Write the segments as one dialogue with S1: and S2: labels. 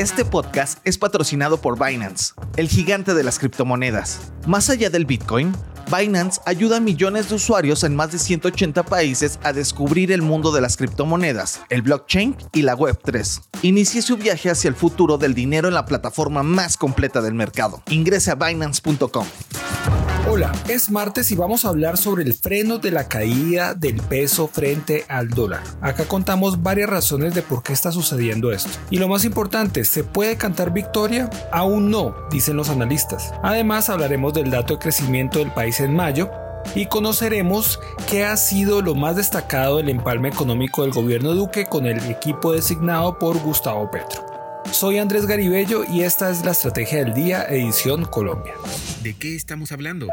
S1: Este podcast es patrocinado por Binance, el gigante de las criptomonedas. Más allá del Bitcoin, Binance ayuda a millones de usuarios en más de 180 países a descubrir el mundo de las criptomonedas, el blockchain y la Web3. Inicie su viaje hacia el futuro del dinero en la plataforma más completa del mercado. Ingrese a binance.com.
S2: Hola, es martes y vamos a hablar sobre el freno de la caída del peso frente al dólar. Acá contamos varias razones de por qué está sucediendo esto. Y lo más importante, ¿se puede cantar victoria? Aún no, dicen los analistas. Además hablaremos del dato de crecimiento del país en mayo y conoceremos qué ha sido lo más destacado del empalme económico del gobierno Duque con el equipo designado por Gustavo Petro. Soy Andrés Garibello y esta es la Estrategia del Día, edición Colombia.
S3: ¿De qué estamos hablando?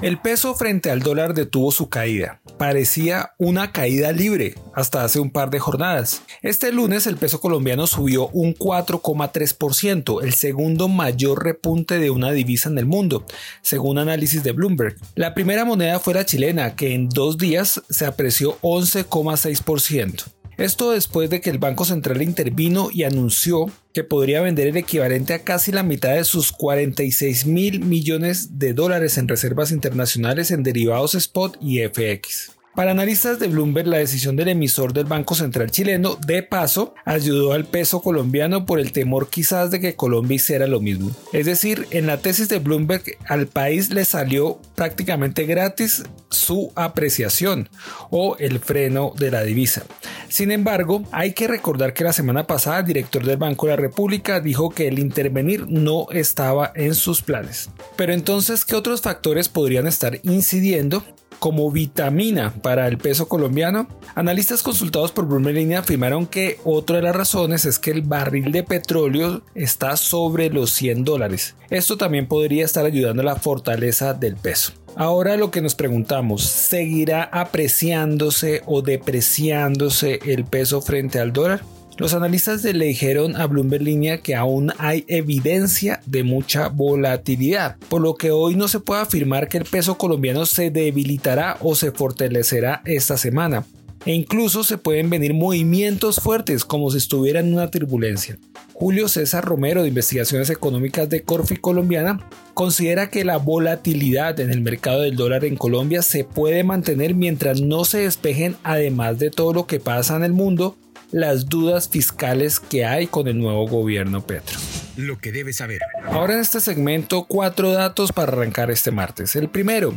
S2: El peso frente al dólar detuvo su caída. Parecía una caída libre hasta hace un par de jornadas. Este lunes el peso colombiano subió un 4,3%, el segundo mayor repunte de una divisa en el mundo, según análisis de Bloomberg. La primera moneda fue la chilena, que en dos días se apreció 11,6%. Esto después de que el Banco Central intervino y anunció que podría vender el equivalente a casi la mitad de sus 46 mil millones de dólares en reservas internacionales en derivados spot y FX. Para analistas de Bloomberg, la decisión del emisor del Banco Central chileno, de paso, ayudó al peso colombiano por el temor quizás de que Colombia hiciera lo mismo. Es decir, en la tesis de Bloomberg, al país le salió prácticamente gratis su apreciación o el freno de la divisa. Sin embargo, hay que recordar que la semana pasada el director del Banco de la República dijo que el intervenir no estaba en sus planes. Pero entonces, ¿qué otros factores podrían estar incidiendo como vitamina para el peso colombiano, analistas consultados por Bloomberg afirmaron que otra de las razones es que el barril de petróleo está sobre los 100 dólares. Esto también podría estar ayudando a la fortaleza del peso. Ahora lo que nos preguntamos, ¿seguirá apreciándose o depreciándose el peso frente al dólar? Los analistas le dijeron a Bloomberg Línea que aún hay evidencia de mucha volatilidad, por lo que hoy no se puede afirmar que el peso colombiano se debilitará o se fortalecerá esta semana. E incluso se pueden venir movimientos fuertes como si estuviera en una turbulencia. Julio César Romero de Investigaciones Económicas de Corfi Colombiana considera que la volatilidad en el mercado del dólar en Colombia se puede mantener mientras no se despejen además de todo lo que pasa en el mundo las dudas fiscales que hay con el nuevo gobierno Petro.
S3: Lo que debes saber.
S2: Ahora en este segmento, cuatro datos para arrancar este martes. El primero,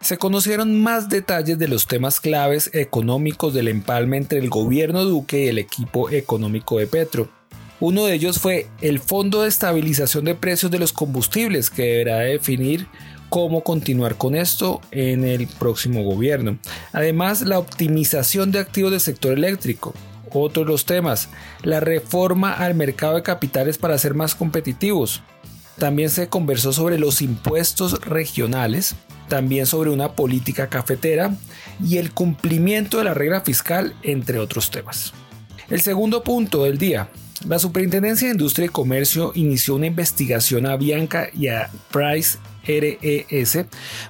S2: se conocieron más detalles de los temas claves económicos del empalme entre el gobierno Duque y el equipo económico de Petro. Uno de ellos fue el Fondo de Estabilización de Precios de los Combustibles, que deberá definir cómo continuar con esto en el próximo gobierno. Además, la optimización de activos del sector eléctrico. Otros los temas, la reforma al mercado de capitales para ser más competitivos. También se conversó sobre los impuestos regionales, también sobre una política cafetera y el cumplimiento de la regla fiscal, entre otros temas. El segundo punto del día. La Superintendencia de Industria y Comercio inició una investigación a Bianca y a Price RES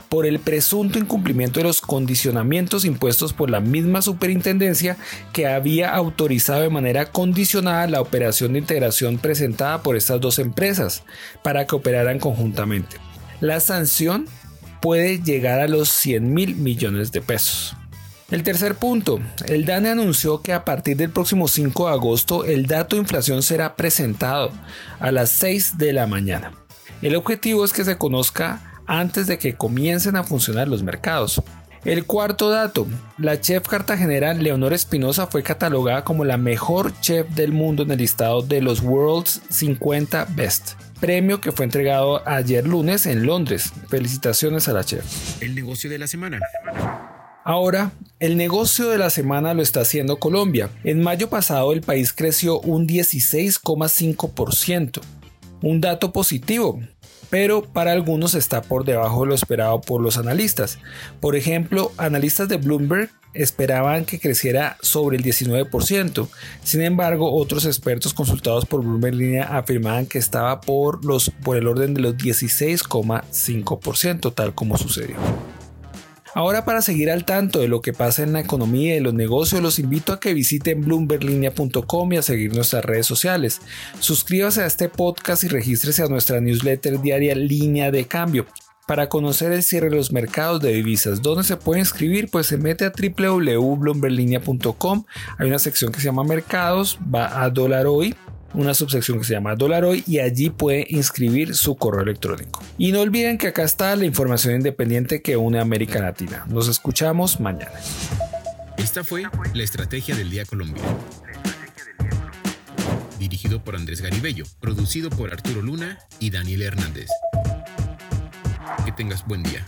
S2: por el presunto incumplimiento de los condicionamientos impuestos por la misma superintendencia que había autorizado de manera condicionada la operación de integración presentada por estas dos empresas para que operaran conjuntamente. La sanción puede llegar a los 100 mil millones de pesos. El tercer punto, el DANE anunció que a partir del próximo 5 de agosto el dato de inflación será presentado a las 6 de la mañana. El objetivo es que se conozca antes de que comiencen a funcionar los mercados. El cuarto dato, la chef cartagenera Leonor Espinosa fue catalogada como la mejor chef del mundo en el listado de los World's 50 Best, premio que fue entregado ayer lunes en Londres. Felicitaciones a la chef.
S3: El negocio de la semana.
S2: Ahora, el negocio de la semana lo está haciendo Colombia. En mayo pasado el país creció un 16,5% un dato positivo, pero para algunos está por debajo de lo esperado por los analistas. Por ejemplo, analistas de Bloomberg esperaban que creciera sobre el 19%. Sin embargo, otros expertos consultados por Bloomberg Línea afirmaban que estaba por, por el orden de los 16,5%, tal como sucedió. Ahora para seguir al tanto de lo que pasa en la economía y los negocios, los invito a que visiten bloomberlinia.com y a seguir nuestras redes sociales. Suscríbase a este podcast y regístrese a nuestra newsletter diaria Línea de Cambio. Para conocer el cierre de los mercados de divisas, ¿dónde se puede inscribir? Pues se mete a www.bloomberlinia.com. Hay una sección que se llama Mercados, va a dólar hoy una subsección que se llama Dólar Hoy y allí puede inscribir su correo electrónico. Y no olviden que acá está la información independiente que une América Latina. Nos escuchamos mañana.
S3: Esta fue la Estrategia del Día Colombiano. Dirigido por Andrés Garibello, producido por Arturo Luna y Daniel Hernández. Que tengas buen día.